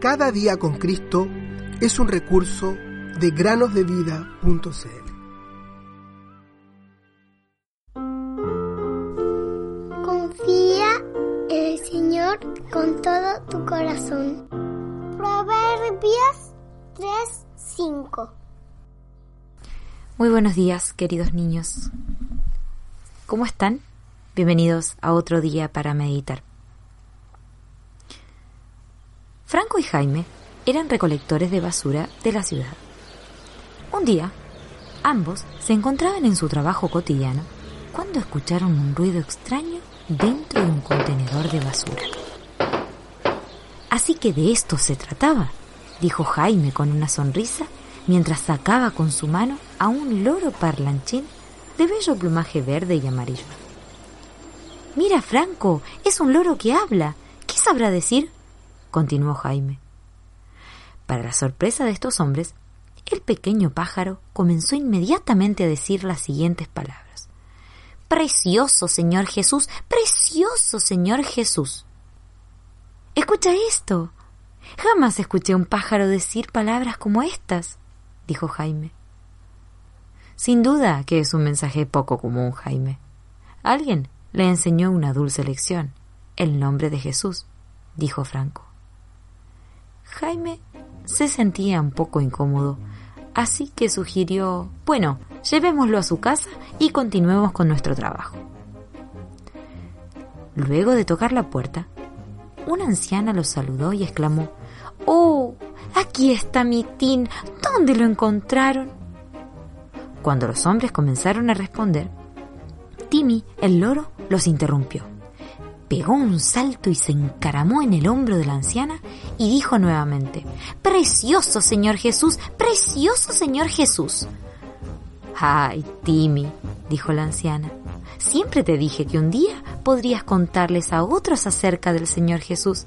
Cada día con Cristo es un recurso de granosdevida.cl. Confía en el Señor con todo tu corazón. Proverbios 3:5 Muy buenos días, queridos niños. ¿Cómo están? Bienvenidos a otro día para meditar. Franco y Jaime eran recolectores de basura de la ciudad. Un día, ambos se encontraban en su trabajo cotidiano cuando escucharon un ruido extraño dentro de un contenedor de basura. Así que de esto se trataba, dijo Jaime con una sonrisa mientras sacaba con su mano a un loro parlanchín de bello plumaje verde y amarillo. Mira, Franco, es un loro que habla. ¿Qué sabrá decir? Continuó Jaime. Para la sorpresa de estos hombres, el pequeño pájaro comenzó inmediatamente a decir las siguientes palabras. Precioso Señor Jesús, precioso Señor Jesús. Escucha esto. Jamás escuché a un pájaro decir palabras como estas, dijo Jaime. Sin duda que es un mensaje poco común, Jaime. Alguien le enseñó una dulce lección, el nombre de Jesús, dijo Franco. Jaime se sentía un poco incómodo, así que sugirió, bueno, llevémoslo a su casa y continuemos con nuestro trabajo. Luego de tocar la puerta, una anciana lo saludó y exclamó, ¡Oh! Aquí está mi tin. ¿Dónde lo encontraron? Cuando los hombres comenzaron a responder, Timmy, el loro, los interrumpió. Pegó un salto y se encaramó en el hombro de la anciana y dijo nuevamente, Precioso Señor Jesús, precioso Señor Jesús. Ay, Timmy, dijo la anciana, siempre te dije que un día podrías contarles a otros acerca del Señor Jesús.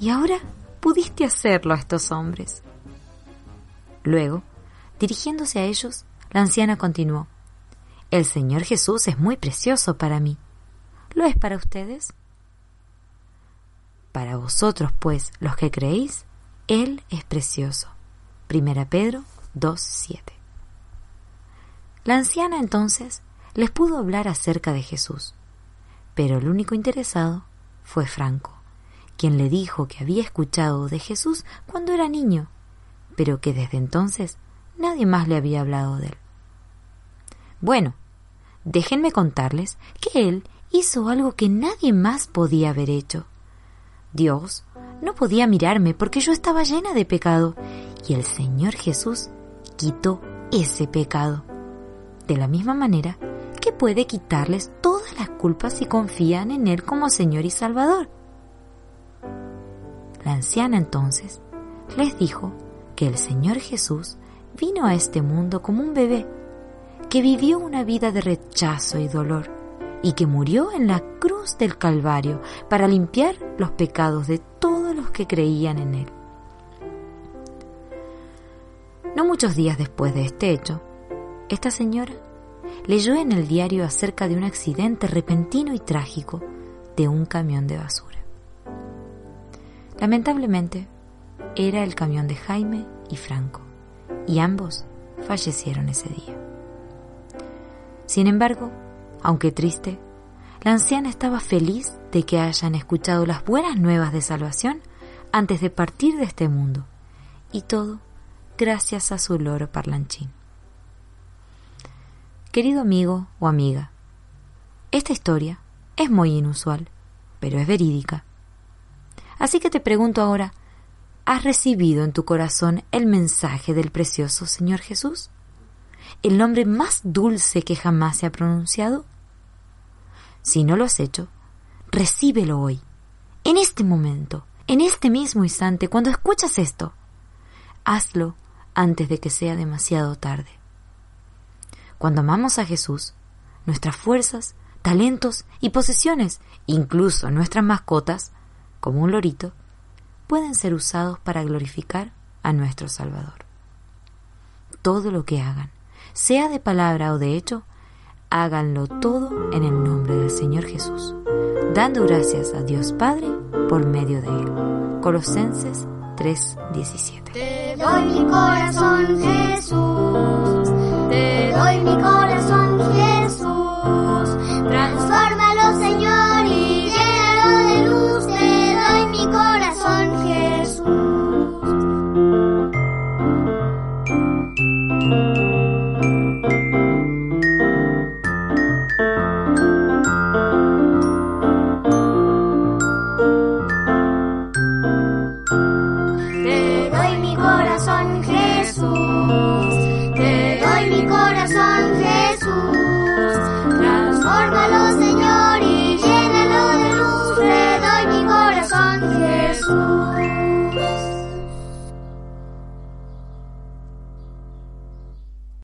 Y ahora pudiste hacerlo a estos hombres. Luego, dirigiéndose a ellos, la anciana continuó, El Señor Jesús es muy precioso para mí. ¿Lo es para ustedes? Para vosotros, pues, los que creéis, Él es precioso. Primera Pedro 2.7. La anciana entonces les pudo hablar acerca de Jesús, pero el único interesado fue Franco, quien le dijo que había escuchado de Jesús cuando era niño, pero que desde entonces nadie más le había hablado de él. Bueno, déjenme contarles que él hizo algo que nadie más podía haber hecho. Dios no podía mirarme porque yo estaba llena de pecado y el Señor Jesús quitó ese pecado. De la misma manera que puede quitarles todas las culpas si confían en Él como Señor y Salvador. La anciana entonces les dijo que el Señor Jesús vino a este mundo como un bebé, que vivió una vida de rechazo y dolor y que murió en la cruz del Calvario para limpiar los pecados de todos los que creían en Él. No muchos días después de este hecho, esta señora leyó en el diario acerca de un accidente repentino y trágico de un camión de basura. Lamentablemente, era el camión de Jaime y Franco, y ambos fallecieron ese día. Sin embargo, aunque triste, la anciana estaba feliz de que hayan escuchado las buenas nuevas de salvación antes de partir de este mundo, y todo gracias a su loro parlanchín. Querido amigo o amiga, esta historia es muy inusual, pero es verídica. Así que te pregunto ahora, ¿has recibido en tu corazón el mensaje del precioso Señor Jesús? ¿El nombre más dulce que jamás se ha pronunciado? Si no lo has hecho, recíbelo hoy, en este momento, en este mismo instante, cuando escuchas esto. Hazlo antes de que sea demasiado tarde. Cuando amamos a Jesús, nuestras fuerzas, talentos y posesiones, incluso nuestras mascotas, como un lorito, pueden ser usados para glorificar a nuestro Salvador. Todo lo que hagan, sea de palabra o de hecho, háganlo todo en el nombre del Señor Jesús, dando gracias a Dios Padre por medio de Él. Colosenses 3:17. Te doy mi corazón, Jesús. Te doy mi corazón, Jesús. Transfórmalo, Señor, y llénalo de luz. Te doy mi corazón, Jesús.